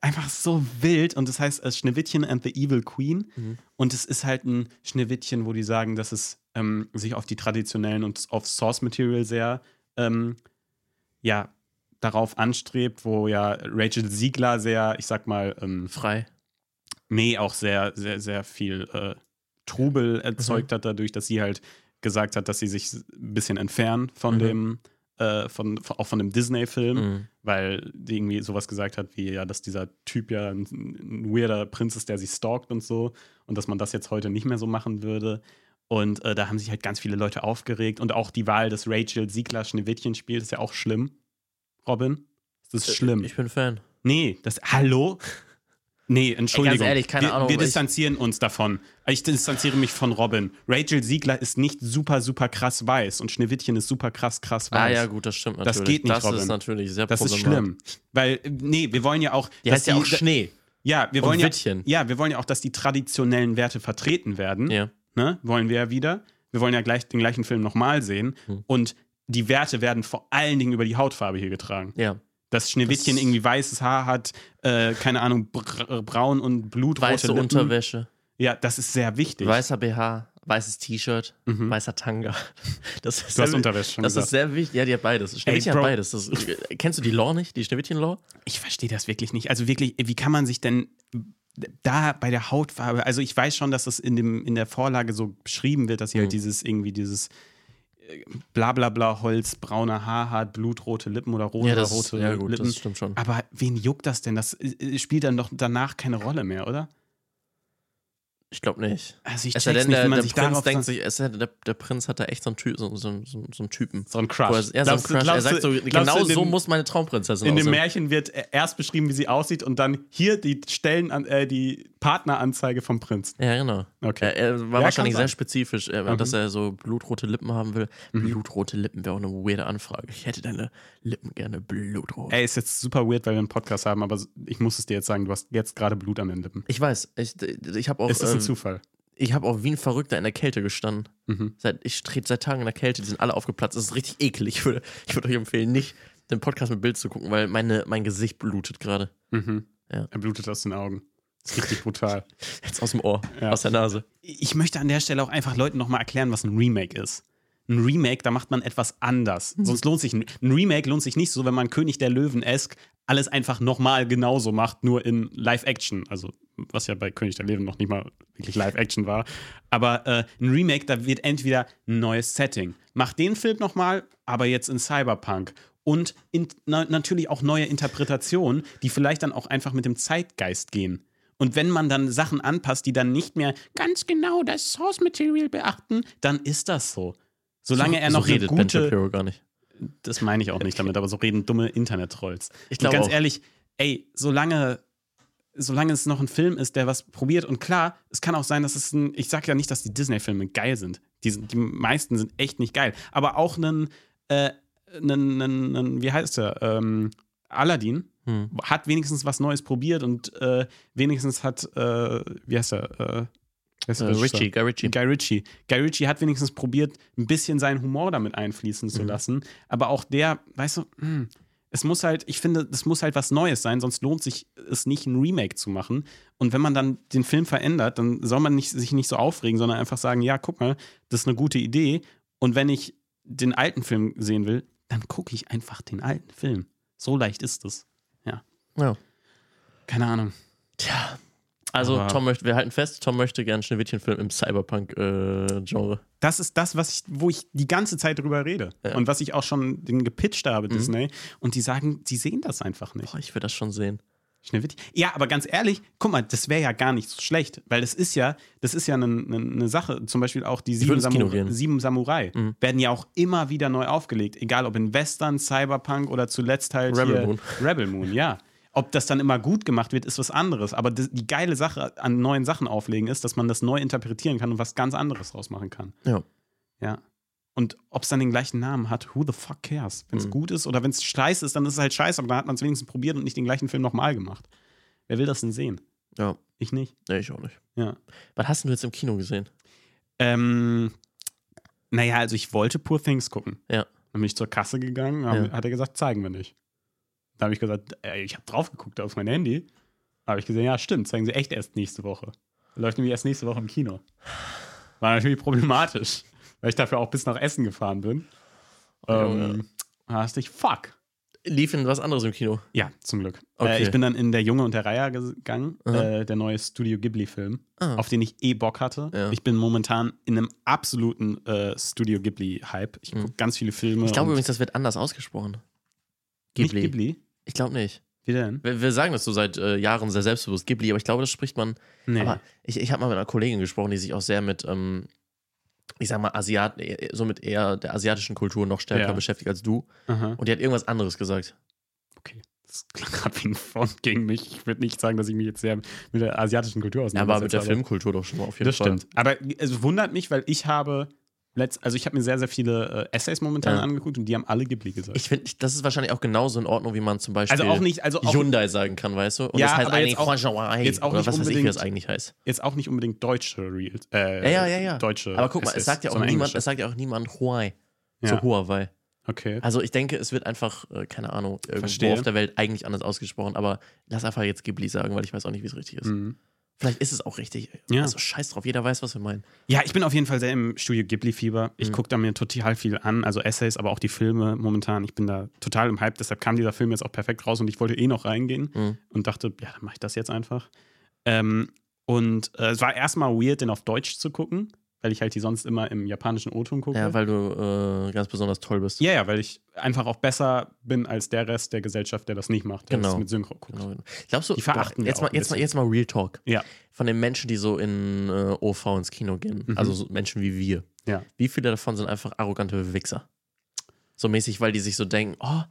A: einfach so wild. Und das heißt Schneewittchen and the Evil Queen.
B: Mhm.
A: Und es ist halt ein Schneewittchen, wo die sagen, dass es ähm, sich auf die traditionellen und auf Source Material sehr ähm, ja, darauf anstrebt, wo ja Rachel Siegler sehr, ich sag mal, ähm,
B: Frei.
A: nee, auch sehr, sehr, sehr viel äh, Trubel erzeugt
B: Mhm.
A: hat, dadurch, dass sie halt gesagt hat, dass sie sich ein bisschen entfernen von
B: Mhm.
A: dem, äh, von, von, auch von dem Disney-Film,
B: Mhm.
A: weil die irgendwie sowas gesagt hat, wie ja, dass dieser Typ ja ein, ein weirder Prinz ist, der sie stalkt und so, und dass man das jetzt heute nicht mehr so machen würde. Und äh, da haben sich halt ganz viele Leute aufgeregt und auch die Wahl, dass Rachel Siegler Schneewittchen spielt, ist ja auch schlimm. Robin, das ist schlimm.
B: Ich bin Fan.
A: Nee, das. Hallo? Nee, Entschuldigung.
B: ehrlich, keine
A: wir,
B: Ahnung,
A: Wir distanzieren uns davon. Ich distanziere mich von Robin. Rachel Siegler ist nicht super, super krass weiß und Schneewittchen ist super krass, krass weiß.
B: Ah ja, gut, das stimmt
A: Das
B: natürlich.
A: geht nicht,
B: Das
A: Robin.
B: ist natürlich sehr
A: Das ist schlimm. Weil, nee, wir wollen ja auch.
B: Die heißt ja auch Schnee.
A: Ja, wir wollen ja, ja, wir wollen ja auch, dass die traditionellen Werte vertreten werden.
B: Ja.
A: Ne? Wollen wir ja wieder. Wir wollen ja gleich den gleichen Film nochmal sehen.
B: Hm.
A: Und die Werte werden vor allen Dingen über die Hautfarbe hier getragen.
B: Ja.
A: Dass Schneewittchen
B: Das-
A: irgendwie weißes Haar hat, äh, keine Ahnung, br braun und blutrote
B: Weiße
A: Lippen.
B: Unterwäsche,
A: Ja, das ist sehr wichtig.
B: weißer BH. weißes T-Shirt,
A: Mhm.
B: weißer Tanga. Das ist
A: Du hast
B: sehr,
A: Unterwäsche schon
B: Das
A: gesagt.
B: ist sehr wichtig. Ja, die hat beides. Schneewittchen
A: Bro.
B: hat beides. Das, kennst du die Law nicht? Die Schneewittchen-Law?
A: Ich verstehe das wirklich nicht. Also wirklich, wie kann man sich denn da bei der Hautfarbe, also ich weiß schon, dass das in, dem, in der Vorlage so beschrieben wird, dass sie halt
B: Mhm.
A: dieses irgendwie dieses äh, Blablabla Holz, braune Haar hat, blutrote Lippen oder rote
B: Ja, das,
A: rote
B: ja gut,
A: Lippen.
B: das stimmt schon.
A: Aber wen juckt das denn? Das äh, spielt dann doch danach keine Rolle mehr, oder?
B: Ich glaube nicht.
A: Also ich
B: Es denn,
A: nicht,
B: der, der
A: sich
B: Prinz
A: darauf
B: denkt sich, es der, der Prinz hat da echt so einen, Ty so, so, so, so einen Typen.
A: so ein
B: Wo er,
A: Crush.
B: ja, so einen Crush. Er sagt so, genau so
A: dem-
B: muss meine Traumprinzessin
A: In dem
B: aussehen.
A: Märchen wird erst beschrieben, wie sie aussieht und dann hier die Stellen an, äh, die Partneranzeige vom Prinz.
B: Ja, genau.
A: Okay.
B: Er, er war
A: Ja,
B: wahrscheinlich sehr
A: sein.
B: spezifisch, äh,
A: Mhm.
B: dass er so blutrote Lippen haben will. Blutrote Lippen wäre auch eine weirde Anfrage. Ich hätte deine Lippen gerne blutrot.
A: Ey, ist jetzt super weird, weil wir einen Podcast haben, aber ich muss es dir jetzt sagen, du hast jetzt gerade Blut an den Lippen.
B: Ich weiß, ich, ich habe auch,
A: Das
B: ähm,
A: Zufall?
B: ich hab auch wie ein Verrückter in der Kälte gestanden.
A: Mhm.
B: Seit, ich trete seit Tagen in der Kälte, die sind alle aufgeplatzt. Das ist richtig eklig. Ich würde, ich würde euch empfehlen, nicht den Podcast mit Bild zu gucken, weil meine, mein Gesicht blutet gerade.
A: Mhm.
B: Ja.
A: Er blutet aus den Augen. ist richtig brutal.
B: Jetzt aus dem Ohr,
A: Ja.
B: aus der Nase.
A: Ich möchte an der Stelle auch einfach Leuten nochmal erklären, was ein Remake ist. Ein Remake, da macht man etwas anders.
B: Mhm.
A: Sonst lohnt sich ein, ein Remake lohnt sich nicht so, wenn man König der Löwen-esk alles einfach nochmal genauso macht, nur in Live-Action. Also, was ja bei König der Löwen noch nicht mal wirklich Live-Action war. Aber äh, ein Remake, da wird entweder ein neues Setting. Macht den Film nochmal, aber jetzt in Cyberpunk. Und in, na, natürlich auch neue Interpretationen, die vielleicht dann auch einfach mit dem Zeitgeist gehen. Und wenn man dann Sachen anpasst, die dann nicht mehr ganz genau das Source Material beachten, dann ist das so. Solange er
B: so
A: noch eine
B: redet Ben
A: gute,
B: Shapiro gar nicht.
A: Das meine ich auch nicht damit, aber so reden dumme Internet-Trolls.
B: Ich
A: Und
B: glaube
A: ganz
B: auch.
A: ehrlich, ey, solange, solange es noch ein Film ist, der was probiert und klar, es kann auch sein, dass es ein, ich sag ja nicht, dass die Disney-Filme geil sind. Die, sind- die meisten sind echt nicht geil. Aber auch ein, äh, ein, ein, ein wie heißt der, ähm, Aladdin
B: Hm.
A: hat wenigstens was Neues probiert und äh, wenigstens hat, äh, wie heißt er, der
B: Äh? Richie, Guy Ritchie.
A: Guy Ritchie. Guy Ritchie hat wenigstens probiert, ein bisschen seinen Humor damit einfließen zu
B: Mhm.
A: lassen. Aber auch der, weißt du, hm, es muss halt, ich finde, es muss halt was Neues sein, sonst lohnt sich es nicht, ein Remake zu machen. Und wenn man dann den Film verändert, dann soll man nicht, sich nicht so aufregen, sondern einfach sagen, ja, guck mal, das ist eine gute Idee. Und wenn ich den alten Film sehen will, dann gucke ich einfach den alten Film. So leicht ist es.
B: Ja.
A: Keine Ahnung.
B: Tja. Also,
A: Aber-
B: Tom möchte, wir halten fest, Tom möchte gerne einen Schneewittchenfilm im Cyberpunk-Genre.
A: Das ist das, was ich, wo ich die ganze Zeit drüber rede.
B: Ja.
A: Und was ich auch schon den gepitcht habe,
B: Mhm.
A: Disney. Und die sagen, die sehen das einfach nicht.
B: Boah, ich will das schon sehen.
A: Schneewittchen. Ja, aber ganz ehrlich, guck mal, das wäre ja gar nicht so schlecht, weil das ist ja, das ist ja eine ne Sache. Zum Beispiel auch die sieben,
B: gehen.
A: sieben Samurai
B: Mhm.
A: werden ja auch immer wieder neu aufgelegt, egal ob in Western, Cyberpunk oder zuletzt halt
B: Rebel Moon.
A: Rebel Moon, ja. Ob das dann immer gut gemacht wird, ist was anderes. Aber die, die geile Sache an neuen Sachen auflegen ist, dass man das neu interpretieren kann und was ganz anderes draus machen kann.
B: Ja.
A: Ja. Und ob es dann den gleichen Namen hat, who the fuck cares? Wenn es
B: Mhm.
A: gut ist oder wenn es scheiße ist, dann ist es halt scheiße, aber dann hat man es wenigstens probiert und nicht den gleichen Film nochmal gemacht. Wer will das denn sehen?
B: Ja.
A: Ich nicht.
B: Nee, ich auch nicht.
A: Ja.
B: Was hast du jetzt im Kino gesehen?
A: Ähm, naja, also ich wollte Poor Things gucken.
B: Ja.
A: Dann bin ich zur Kasse gegangen, haben,
B: Ja.
A: hat er gesagt, zeigen wir nicht. Da habe ich gesagt, ey, ich habe drauf geguckt auf mein Handy. Da habe ich gesehen, ja, stimmt, zeigen sie echt erst nächste Woche. Läuft nämlich erst nächste Woche im Kino. War natürlich problematisch, weil ich dafür auch bis nach Essen gefahren bin. Ähm, da dachte ich, fuck.
B: Lief denn was anderes im Kino?
A: Ja, zum Glück.
B: Okay.
A: Äh, ich bin dann in Der Junge und der Reiher gegangen, äh, der neue Studio Ghibli-Film,
B: Ah.
A: auf den ich eh Bock hatte.
B: Ja.
A: Ich bin momentan in einem absoluten äh, Studio Ghibli-Hype. Ich gucke
B: Mhm.
A: ganz viele Filme.
B: Ich glaube übrigens, das wird anders ausgesprochen.
A: Nicht
B: Ghibli. Ich glaube nicht.
A: Wie denn?
B: Wir, wir sagen das so seit äh, Jahren sehr selbstbewusst, Ghibli, aber ich glaube, das spricht man.
A: Nee.
B: Aber ich, ich habe mal mit einer Kollegin gesprochen, die sich auch sehr mit, ähm, ich sag mal, Asiat, äh, so mit eher der asiatischen Kultur noch stärker
A: Ja.
B: beschäftigt als du.
A: Aha.
B: Und die hat irgendwas anderes gesagt.
A: Okay. Das klang gerade wie ein Front gegen mich. Ich würde nicht sagen, dass ich mich jetzt sehr mit der asiatischen Kultur
B: Ja,
A: auseinandersetze.
B: aber mit der Filmkultur doch schon mal auf jeden
A: Das
B: Fall.
A: stimmt. Aber es wundert mich, weil ich habe letzt, also ich habe mir sehr, sehr viele äh, Essays momentan
B: Ja.
A: angeguckt und die haben alle Ghibli gesagt.
B: Ich finde, das ist wahrscheinlich auch genauso in Ordnung, wie man zum Beispiel
A: also auch nicht, also auch
B: Hyundai sagen kann, weißt du? Und
A: Ja,
B: das heißt eigentlich
A: jetzt auch-
B: Huawei
A: jetzt auch
B: oder
A: nicht
B: was weiß ich, wie
A: unbedingt-
B: das eigentlich heißt.
A: jetzt auch nicht unbedingt deutsche Real, äh,
B: Ja, ja, ja, ja.
A: deutsche.
B: Aber guck mal, es
A: Essays,
B: sagt ja auch niemand,
A: englische.
B: es sagt ja auch niemand Huawei
A: Ja.
B: zu Huawei.
A: Okay.
B: Also ich denke, es wird einfach, äh, keine Ahnung, irgendwo
A: Verstehe.
B: auf der Welt eigentlich anders ausgesprochen, aber lass einfach jetzt Ghibli sagen, weil ich weiß auch nicht, wie es richtig ist.
A: Mhm.
B: Vielleicht ist es auch richtig.
A: Ja.
B: Also scheiß drauf, jeder weiß, was wir meinen.
A: Ja, ich bin auf jeden Fall sehr im Studio Ghibli-Fieber. Ich
B: Mhm.
A: gucke da mir total viel an, also Essays, aber auch die Filme momentan. Ich bin da total im Hype, deshalb kam dieser Film jetzt auch perfekt raus und ich wollte eh noch reingehen
B: Mhm.
A: und dachte, ja, dann mache ich das jetzt einfach. Ähm, und äh, es war erstmal weird, den auf Deutsch zu gucken, weil ich halt die sonst immer im japanischen O-Ton gucke.
B: Ja, weil du äh, ganz besonders toll bist.
A: ja, ja, weil ich einfach auch besser bin als der Rest der Gesellschaft, der das nicht macht, der
B: Genau.
A: das mit Synchro guckt.
B: Genau. Glaubst du,
A: Die verachten
B: jetzt, mal, jetzt, mal, jetzt mal Real Talk.
A: Ja.
B: Von den Menschen, die so in äh, OV ins Kino gehen,
A: Mhm.
B: also so Menschen wie wir,
A: Ja.
B: wie viele davon sind einfach arrogante Wichser? So mäßig, weil die sich so denken, oh,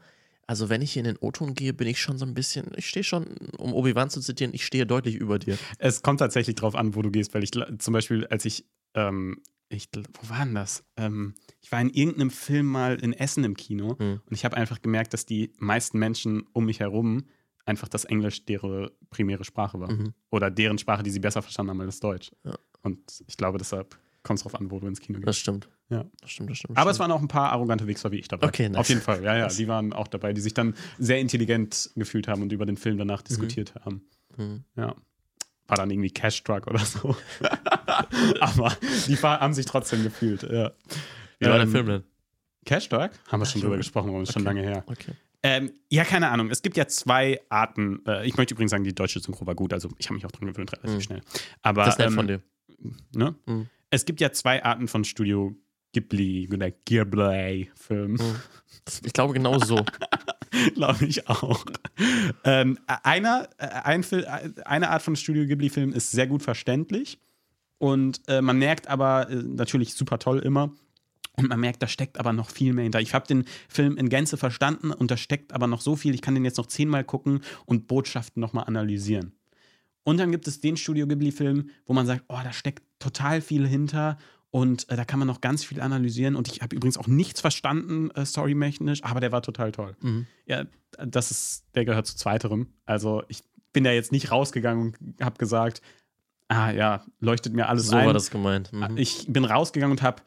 B: also wenn ich hier in den O-Ton gehe, bin ich schon so ein bisschen, ich stehe schon, um Obi-Wan zu zitieren, ich stehe deutlich über dir.
A: Es kommt tatsächlich drauf an, wo du gehst, weil ich zum Beispiel, als ich, ähm, ich wo war denn das? Ähm, ich war in irgendeinem Film mal in Essen im Kino
B: Hm.
A: und ich habe einfach gemerkt, dass die meisten Menschen um mich herum einfach das Englisch deren primäre Sprache war.
B: Mhm.
A: Oder deren Sprache, die sie besser verstanden haben als Deutsch.
B: Ja.
A: Und ich glaube, deshalb kommt es drauf an, wo du ins Kino gehst.
B: Das stimmt.
A: Ja.
B: Das stimmt, das stimmt.
A: Aber
B: das
A: es waren auch ein paar arrogante Wichser wie ich dabei.
B: Okay, nice.
A: Auf jeden Fall, ja, ja. Die waren auch dabei, die sich dann sehr intelligent gefühlt haben und über den Film danach diskutiert haben.
B: stimmt. Mhm.
A: Ja. War dann irgendwie Cash Truck oder so. Aber die haben sich trotzdem gefühlt. Ja.
B: Wie war der
A: Ähm,
B: Film denn?
A: Cash Truck? Haben wir schon drüber gesprochen, aber ist schon
B: Okay.
A: lange her.
B: Okay.
A: Ähm, ja, keine Ahnung. Es gibt ja zwei Arten. Äh, ich möchte übrigens sagen, die deutsche Synchro war gut. Also ich habe mich auch dran gewöhnt, relativ
B: Mhm.
A: schnell. Aber
B: Das ist nett
A: ähm,
B: von dir.
A: Ne?
B: Mhm.
A: es gibt ja zwei Arten von Studio Ghibli oder Ghibli-Filmen.
B: Mhm. Ich glaube genau so.
A: Glaube ich auch. Ähm, einer, äh, ein äh, eine Art von Studio Ghibli-Film ist sehr gut verständlich. Und äh, man merkt aber, äh, natürlich super toll immer. Und man merkt, da steckt aber noch viel mehr hinter. Ich habe den Film in Gänze verstanden und da steckt aber noch so viel. Ich kann den jetzt noch zehnmal gucken und Botschaften nochmal analysieren. Und dann gibt es den Studio Ghibli-Film, wo man sagt, oh, da steckt total viel hinter und äh, da kann man noch ganz viel analysieren. Und ich habe übrigens auch nichts verstanden, äh, storymechanisch, aber der war total toll.
B: Mhm.
A: Ja, das ist, der gehört zu zweiterem. Also ich bin da jetzt nicht rausgegangen und habe gesagt, ah ja, leuchtet mir alles
B: So
A: ein.
B: war das gemeint. Mhm.
A: Ich bin rausgegangen und habe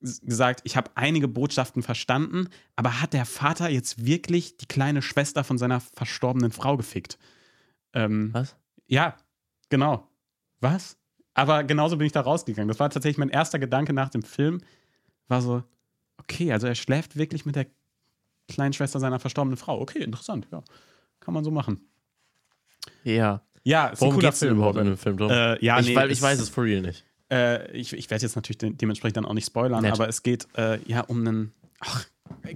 A: gesagt, ich habe einige Botschaften verstanden, aber hat der Vater jetzt wirklich die kleine Schwester von seiner verstorbenen Frau gefickt? Ähm,
B: Was?
A: ja, genau. Was? Aber genauso bin ich da rausgegangen. Das war tatsächlich mein erster Gedanke nach dem Film. War so, okay, also er schläft wirklich mit der kleinen Schwester seiner verstorbenen Frau. Okay, interessant, ja. Kann man so machen.
B: Ja.
A: Ja, ist
B: Worum
A: ein
B: denn
A: Film.
B: überhaupt in dem Film drum?
A: Äh, ja,
B: ich,
A: nee,
B: weil, ich
A: es-
B: weiß es for real nicht.
A: Äh, ich ich werde jetzt natürlich de dementsprechend dann auch nicht spoilern,
B: Nett.
A: aber es geht äh, ja um einen. Ach,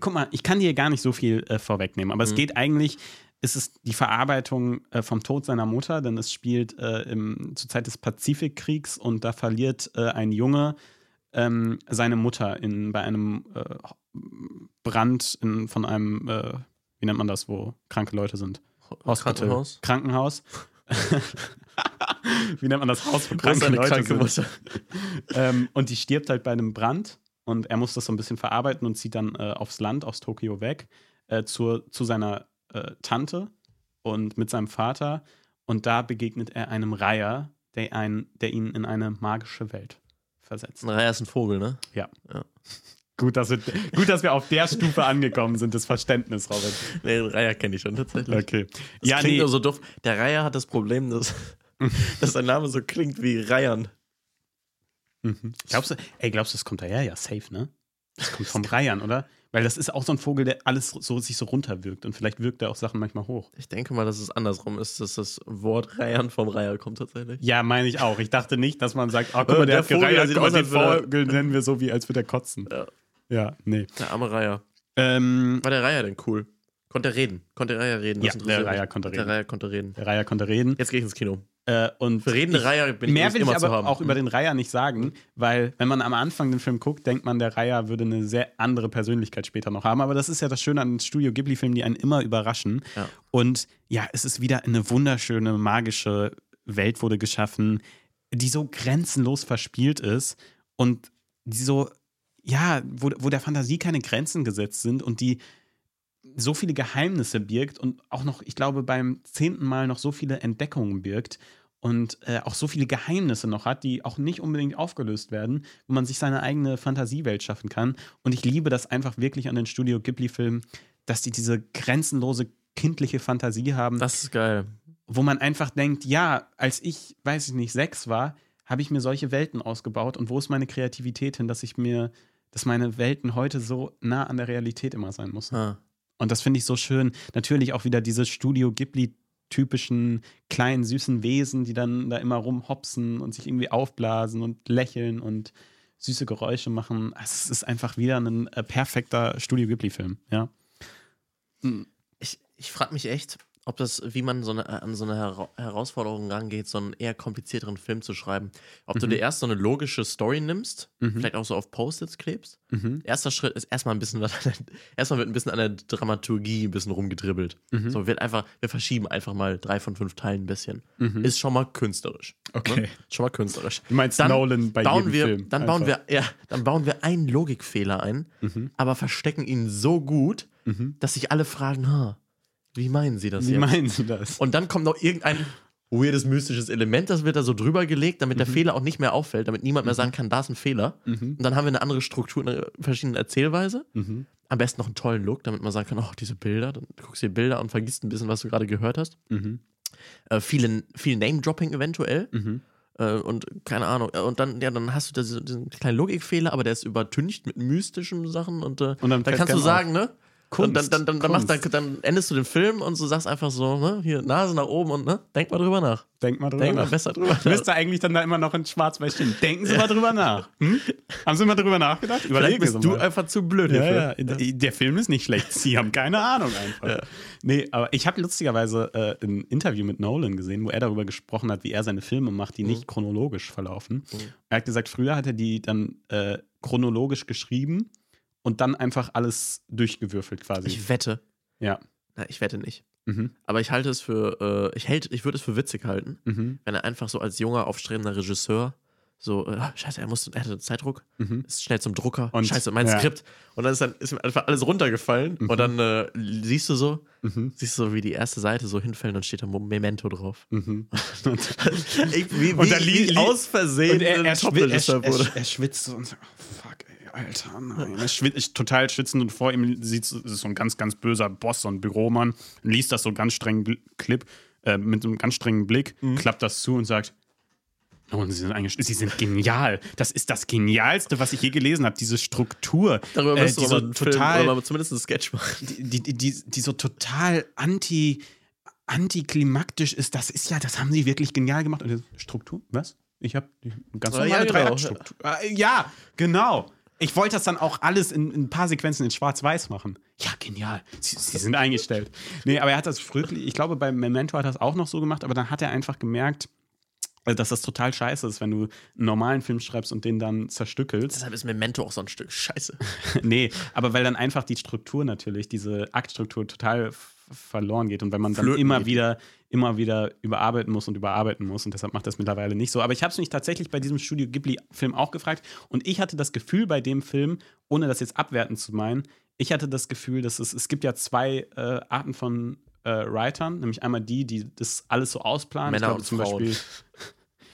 A: guck mal, ich kann dir gar nicht so viel äh, vorwegnehmen, aber es
B: Mhm.
A: geht eigentlich. Es ist die Verarbeitung äh, vom Tod seiner Mutter, denn es spielt äh, im, zur Zeit des Pazifikkriegs und da verliert äh, ein Junge ähm, seine Mutter in, bei einem äh, Brand in, von einem, äh, wie nennt man das, wo kranke Leute sind? Hospital.
B: Krankenhaus?
A: Krankenhaus. wie nennt man das Haus, wo kranke Leute
B: kranke
A: sind?
B: Mutter?
A: ähm, und die stirbt halt bei einem Brand und er muss das so ein bisschen verarbeiten und zieht dann äh, aufs Land, aus Tokio weg, äh, zur, zu seiner äh, Tante und mit seinem Vater. Und da begegnet er einem Reiher, der, ein, der ihn in eine magische Welt versetzt.
B: Ein Reiher ist ein Vogel, ne?
A: Gut dass, wir, gut, dass wir auf der Stufe angekommen sind, das Verständnis, Robin.
B: Nee, den Reiher kenne ich schon tatsächlich.
A: Okay.
B: Das
A: ja,
B: klingt
A: nee,
B: nur so doof. Der Reiher hat das Problem, dass, dass sein Name so klingt wie Reihern.
A: Mhm. Glaubst du, ey, glaubst du, das kommt daher? Ja, safe, ne? Das kommt vom Reihern, oder? Weil das ist auch so ein Vogel, der alles so, sich so runterwirkt und vielleicht wirkt er auch Sachen manchmal hoch.
B: Ich denke mal, dass es andersrum ist, dass das Wort Reihern vom Reiher kommt tatsächlich.
A: Ja, meine ich auch. Ich dachte nicht, dass man sagt, oh, guck
B: Äh,
A: mal, der,
B: der
A: hat
B: Vogel,
A: gereiert,
B: der sieht
A: guck mal,
B: aus,
A: den Vogel nennen wir so, wie als würde er kotzen.
B: Ja.
A: Ja, nee.
B: Der arme Reiher.
A: Ähm,
B: War der Reiher denn cool? Konnte er reden? Konnte der Reiher reden?
A: Ja,
B: Das
A: der Reiher konnte
B: Der
A: reden.
B: Reiher konnte reden.
A: der Reiher konnte reden.
B: Jetzt gehe ich ins Kino.
A: Äh, und
B: Für redende Reiher bin ich
A: Mehr will ich aber auch über
B: Mhm.
A: den Reiher nicht sagen, weil wenn man am Anfang den Film guckt, denkt man, der Reiher würde eine sehr andere Persönlichkeit später noch haben. Aber das ist ja das Schöne an den Studio Ghibli-Filmen, die einen immer überraschen.
B: Ja.
A: Und ja, es ist wieder eine wunderschöne, magische Welt wurde geschaffen, die so grenzenlos verspielt ist und die so, ja, wo, wo der Fantasie keine Grenzen gesetzt sind und die so viele Geheimnisse birgt und auch noch, ich glaube, beim zehnten Mal noch so viele Entdeckungen birgt und äh, auch so viele Geheimnisse noch hat, die auch nicht unbedingt aufgelöst werden, wo man sich seine eigene Fantasiewelt schaffen kann. Und ich liebe das einfach wirklich an den Studio Ghibli-Filmen, dass die diese grenzenlose kindliche Fantasie haben.
B: Das ist geil.
A: wo man einfach denkt, ja, als ich, weiß ich nicht, sechs war, habe ich mir solche Welten ausgebaut und wo ist meine Kreativität hin, dass ich mir, dass meine Welten heute so nah an der Realität immer sein müssen.
B: Ah.
A: Und das finde ich so schön. Natürlich auch wieder diese Studio Ghibli-typischen kleinen, süßen Wesen, die dann da immer rumhopsen und sich irgendwie aufblasen und lächeln und süße Geräusche machen. Es ist einfach wieder ein äh, perfekter Studio Ghibli-Film, ja.
B: Ich, ich frage mich echt, ob das, wie man so eine, an so eine Hera Herausforderung rangeht, so einen eher komplizierteren Film zu schreiben. Ob du dir erst so eine logische Story nimmst, vielleicht auch so auf Post-its klebst.
A: Mhm.
B: Erster Schritt ist erstmal ein bisschen, was- erstmal wird ein bisschen an der Dramaturgie ein bisschen rumgedribbelt.
A: Mhm.
B: So wird einfach, wir verschieben einfach mal drei von fünf Teilen ein bisschen. Ist schon mal künstlerisch.
A: Mhm. Okay.
B: Ne? Schon mal künstlerisch.
A: Du meinst
B: Dann
A: Nolan bei
B: bauen
A: jedem
B: wir,
A: Film.
B: Dann bauen
A: einfach.
B: wir, ja, dann bauen wir einen Logikfehler ein, aber verstecken ihn so gut, dass sich alle fragen, ha, wie meinen sie das
A: Wie
B: jetzt?
A: meinen Sie das?
B: Und dann kommt noch irgendein weirdes mystisches Element, das wird da so drüber gelegt, damit
A: Mhm.
B: der Fehler auch nicht mehr auffällt, damit niemand mehr sagen kann, da ist ein Fehler. Und dann haben wir eine andere Struktur, eine verschiedene Erzählweise.
A: Mhm.
B: Am besten noch einen tollen Look, damit man sagen kann, oh, diese Bilder, dann guckst du dir Bilder und vergisst ein bisschen, was du gerade gehört hast.
A: Mhm.
B: Äh, viel, viel Name-Dropping eventuell.
A: Mhm.
B: Äh, und keine Ahnung. Äh, Und dann, ja, dann hast du da diesen, diesen kleinen Logikfehler, aber der ist übertüncht mit mystischen Sachen und, äh,
A: Und dann
B: da
A: fällt
B: kannst du sagen, ne? Und dann,
A: Kunst,
B: dann, dann, dann, machst, dann,
A: Kunst.
B: dann endest du den Film und du sagst einfach so, ne, hier, Nase nach oben und ne, denk mal drüber nach.
A: Denk mal drüber
B: Denk mal
A: nach.
B: besser drüber nach.
A: Müsste eigentlich dann da immer noch in Schwarz-Weiß stehen. Denken Sie mal drüber nach. Hm? Haben Sie mal drüber nachgedacht?
B: Vielleicht
A: Überlegen
B: bist
A: Sie
B: du
A: mal.
B: einfach zu blöd
A: Ja,
B: hierfür.
A: ja, der Film ist nicht schlecht. Sie haben keine Ahnung einfach. Nee, aber ich habe lustigerweise äh, ein Interview mit Nolan gesehen, wo er darüber gesprochen hat, wie er seine Filme macht, die
B: Mhm.
A: nicht chronologisch verlaufen. Er hat gesagt, früher hat er die dann äh, chronologisch geschrieben und dann einfach alles durchgewürfelt quasi.
B: Ich wette.
A: ja.
B: Na, ich wette nicht.
A: Mhm.
B: Aber ich halte es für, äh, ich, hält, ich würde es für witzig halten,
A: Mhm.
B: wenn er einfach so als junger, aufstrebender Regisseur so, äh, scheiße, er, musste, er hatte Zeitdruck,
A: Mhm.
B: ist schnell zum Drucker,
A: Und-
B: scheiße, mein
A: ja.
B: Skript. Und dann ist, dann ist ihm einfach alles runtergefallen und dann äh, siehst du so,
A: Mhm.
B: siehst du so, wie die erste Seite so hinfällt und dann steht da Memento drauf.
A: Mhm.
B: Ich, wie,
A: Und dann li- li-
B: aus Versehen
A: Und er, er, er, er, er schwitzt so und so, oh, fuck, ey, Alter, nein. Er schwitzt total schwitzend und vor ihm sieht so ein ganz, ganz böser Boss, so ein Büromann, liest das so ganz streng Bl- Clip, äh, mit einem ganz strengen Blick,
B: Mhm.
A: klappt das zu und sagt, Oh, und sie sind, sie sind genial. Das ist das Genialste, was ich je gelesen habe. Diese Struktur.
B: Darüber
A: äh, die so
B: Film
A: total,
B: mal zumindest einen Sketch machen.
A: die, die, die, die so total anti, antiklimaktisch ist, das ist ja, das haben sie wirklich genial gemacht. Und Struktur? Was? Ich habe ganz
B: Ja,
A: normale
B: ja,
A: drei
B: genau.
A: Aktstruktur. Äh, Ja, genau. Ich wollte das dann auch alles in, in ein paar Sequenzen in Schwarz-Weiß machen. Ja, genial. Sie, sie sind eingestellt. Nee, aber er hat das früher, ich glaube, bei Memento hat er das auch noch so gemacht, aber dann hat er einfach gemerkt, äh, dass das total scheiße ist, wenn du einen normalen Film schreibst und den dann zerstückelst.
B: Deshalb ist Memento auch so ein Stück Scheiße.
A: nee, aber weil dann einfach die Struktur natürlich, diese Aktstruktur total verloren geht und wenn man dann
B: Flöten
A: immer
B: geht.
A: wieder, immer wieder überarbeiten muss und überarbeiten muss und deshalb macht das mittlerweile nicht so. Aber ich habe es mich tatsächlich bei diesem Studio Ghibli-Film auch gefragt und ich hatte das Gefühl bei dem Film, ohne das jetzt abwertend zu meinen, ich hatte das Gefühl, dass es, es gibt ja zwei äh, Arten von äh, Writern, nämlich einmal die, die das alles so ausplanen.
B: Männer
A: ich glaube,
B: und
A: zum
B: Frauen.
A: Beispiel,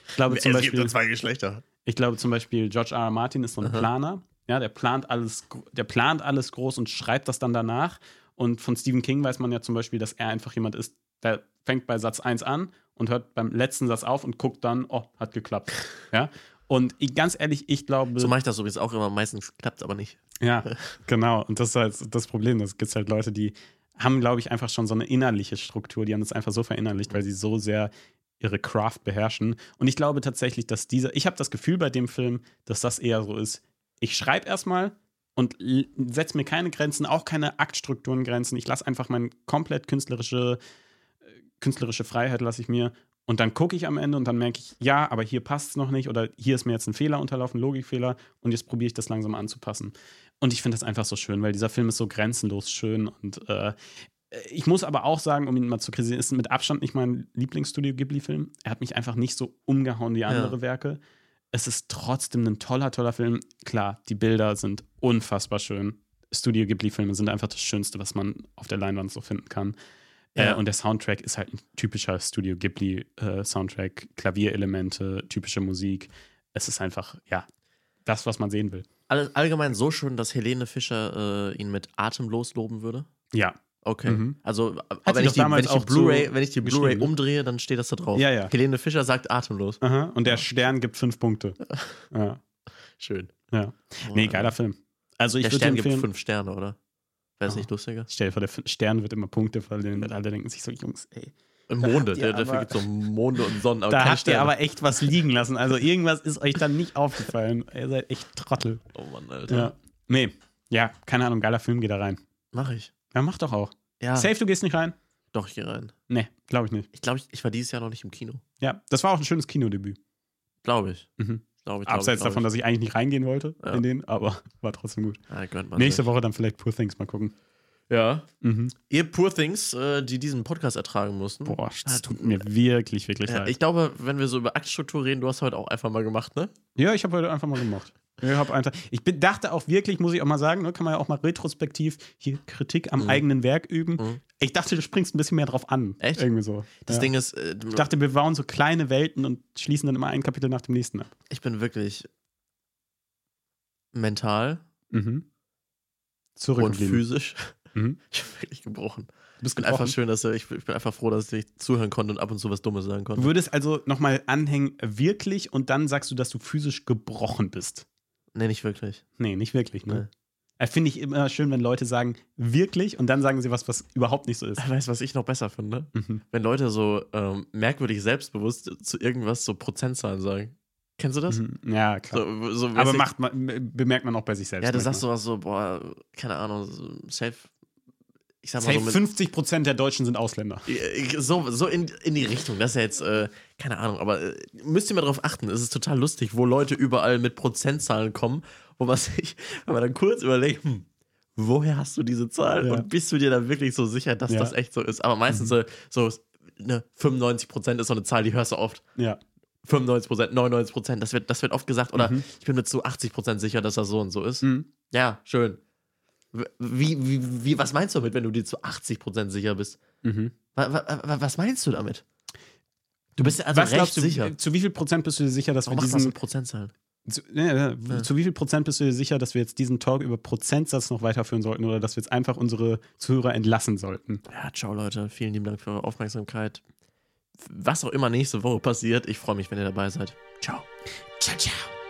A: ich glaube zum Beispiel,
B: zwei Geschlechter.
A: ich glaube zum Beispiel, George R. R. Martin ist so ein Planer. Ja, der plant alles, der plant alles groß und schreibt das dann danach. Und von Stephen King weiß man ja zum Beispiel, dass er einfach jemand ist, der fängt bei Satz 1 an und hört beim letzten Satz auf und guckt dann, oh, hat geklappt. Ja. Und ich, ganz ehrlich, ich glaube.
B: So mache ich das übrigens auch immer. Meistens klappt es aber nicht.
A: Ja, genau. Und das ist halt das Problem. Es gibt halt Leute, die haben, glaube ich, einfach schon so eine innerliche Struktur. Die haben das einfach so verinnerlicht, weil sie so sehr ihre Craft beherrschen. Und ich glaube tatsächlich, dass dieser, ich habe das Gefühl bei dem Film, dass das eher so ist. Ich schreibe erstmal und setze mir keine Grenzen, auch keine Aktstrukturengrenzen. Ich lasse einfach meine komplett künstlerische, äh, künstlerische Freiheit lasse ich mir. Und dann gucke ich am Ende und dann merke ich, ja, aber hier passt es noch nicht oder hier ist mir jetzt ein Fehler unterlaufen, Logikfehler und jetzt probiere ich das langsam anzupassen. Und ich finde das einfach so schön, weil dieser Film ist so grenzenlos schön und äh, ich muss aber auch sagen, um ihn mal zu kritisieren, ist mit Abstand nicht mein Lieblingsstudio Ghibli-Film. Er hat mich einfach nicht so umgehauen wie andere Werke. Es ist trotzdem ein toller, toller Film. Klar, die Bilder sind unfassbar schön. Studio Ghibli-Filme sind einfach das Schönste, was man auf der Leinwand so finden kann.
B: Ja.
A: Äh, und der Soundtrack ist halt ein typischer Studio Ghibli-Soundtrack. Klavierelemente, typische Musik. Es ist einfach, ja, das, was man sehen will.
B: All, allgemein so schön, dass Helene Fischer äh, ihn mit atemlos loben würde.
A: Ja,
B: Okay.
A: Mhm.
B: Also, aber wenn ich, die, wenn ich die Blu-ray,
A: so
B: wenn ich die Blu-ray umdrehe, dann steht das da drauf.
A: Ja, ja.
B: Helene Fischer sagt atemlos.
A: Aha. Und der Stern gibt fünf Punkte. Ja.
B: Schön.
A: ja. Nee, geiler Film. Also ich
B: Der Stern
A: empfehlen,
B: gibt fünf Sterne, oder? Wäre es
A: Oh.
B: nicht lustiger?
A: stell dir vor, der Stern wird immer Punkte verlieren und alle denken sich so, Jungs, ey.
B: Im Monde.
A: ihr
B: Der, dafür gibt es so Monde und Sonnen,
A: da habt ihr
B: Sterne.
A: aber echt was liegen lassen. Also irgendwas ist euch dann nicht aufgefallen. Ihr seid echt Trottel.
B: oh Mann, Alter.
A: Ja. Nee. Ja, keine Ahnung, geiler Film, geht da rein.
B: Mach ich.
A: Ja, mach doch auch.
B: Ja.
A: Safe, du gehst nicht rein?
B: Doch, ich gehe rein.
A: Nee, glaube ich nicht.
B: Ich glaube, ich, ich war dieses Jahr noch nicht im Kino.
A: Ja, das war auch ein schönes Kinodebüt.
B: Glaube ich.
A: Mhm.
B: Glaube ich.
A: Abseits
B: glaub
A: davon,
B: ich.
A: dass ich eigentlich nicht reingehen wollte
B: Ja.
A: in den, aber war trotzdem gut.
B: Ja,
A: Nächste
B: sich.
A: Woche dann vielleicht Poor Things mal gucken.
B: Ja.
A: Mhm.
B: Ihr Poor Things, äh, die diesen Podcast ertragen mussten.
A: Boah,
B: Ah,
A: das tut mir wirklich, wirklich
B: Ja,
A: leid.
B: ich glaube, wenn wir so über Aktstruktur reden, du hast heute auch einfach mal gemacht, ne?
A: Ja, ich habe heute einfach mal gemacht. Ich, hab einfach, ich bin, dachte auch wirklich, muss ich auch mal sagen, ne, kann man ja auch mal retrospektiv hier Kritik am
B: Mhm.
A: eigenen Werk üben.
B: Mhm.
A: Ich dachte, du springst ein bisschen mehr drauf an.
B: Echt?
A: Irgendwie so.
B: Das
A: ja.
B: Ding ist, äh,
A: ich dachte, wir bauen so kleine Welten und schließen dann immer ein Kapitel nach dem nächsten ab.
B: ich bin wirklich mental
A: Mhm.
B: und physisch.
A: Mhm.
B: Ich bin wirklich gebrochen.
A: Du bist
B: Ich bin einfach schön, dass er, ich, ich bin einfach froh, dass ich zuhören konnte und ab und zu was Dummes sagen
A: Du
B: konnte.
A: würdest also nochmal anhängen, wirklich, und dann sagst du, dass du physisch gebrochen bist.
B: Nee, nicht wirklich.
A: Nee, nicht wirklich,
B: Nee.
A: ne? Äh, Finde ich immer schön, wenn Leute sagen, wirklich, und dann sagen sie was, was überhaupt nicht so ist.
B: Weißt du, was ich noch besser finde?
A: Mhm.
B: Wenn Leute so ähm, merkwürdig selbstbewusst zu irgendwas so Prozentzahlen sagen. Kennst du das?
A: Mhm. Ja, klar.
B: So, so,
A: Aber macht man, bemerkt man auch bei sich selbst.
B: Ja, du
A: manchmal.
B: sagst sowas so, boah, keine Ahnung, so safe. Ich sag mal so mit,
A: 50 Prozent der Deutschen sind Ausländer.
B: So, so in, in die Richtung. Das ist ja jetzt, äh, keine Ahnung, aber äh, müsst ihr mal drauf achten. Es ist total lustig, wo Leute überall mit Prozentzahlen kommen, wo man sich, wenn man dann kurz überlegt, hm, woher hast du diese Zahl?
A: Ja.
B: Und bist du dir da wirklich so sicher, dass
A: Ja.
B: das echt so ist? Aber meistens so, so ne, 95 Prozent ist so eine Zahl, die hörst du oft.
A: Ja.
B: 95 Prozent, 99 Prozent, das wird, das wird oft gesagt. Oder
A: Mhm.
B: ich bin mir zu 80 Prozent sicher, dass das so und so ist.
A: Mhm.
B: Ja, schön. Wie, wie, wie, was meinst du damit, wenn du dir zu 80 Prozent sicher bist?
A: Mhm.
B: Wa- wa- wa- Was meinst du damit? Du bist ja also
A: Was
B: recht
A: du,
B: sicher.
A: zu wie viel Prozent bist du dir sicher, dass
B: Warum
A: wir diesen.
B: Prozentzahlen?
A: Zu, ja,
B: Ja.
A: zu wie viel Prozent bist du dir sicher, dass wir jetzt diesen Talk über Prozentsatz noch weiterführen sollten oder dass wir jetzt einfach unsere Zuhörer entlassen sollten?
B: Ja, ciao Leute. Vielen lieben Dank für eure Aufmerksamkeit. Was auch immer nächste Woche passiert, ich freue mich, wenn ihr dabei seid. Ciao.
A: Ciao, ciao.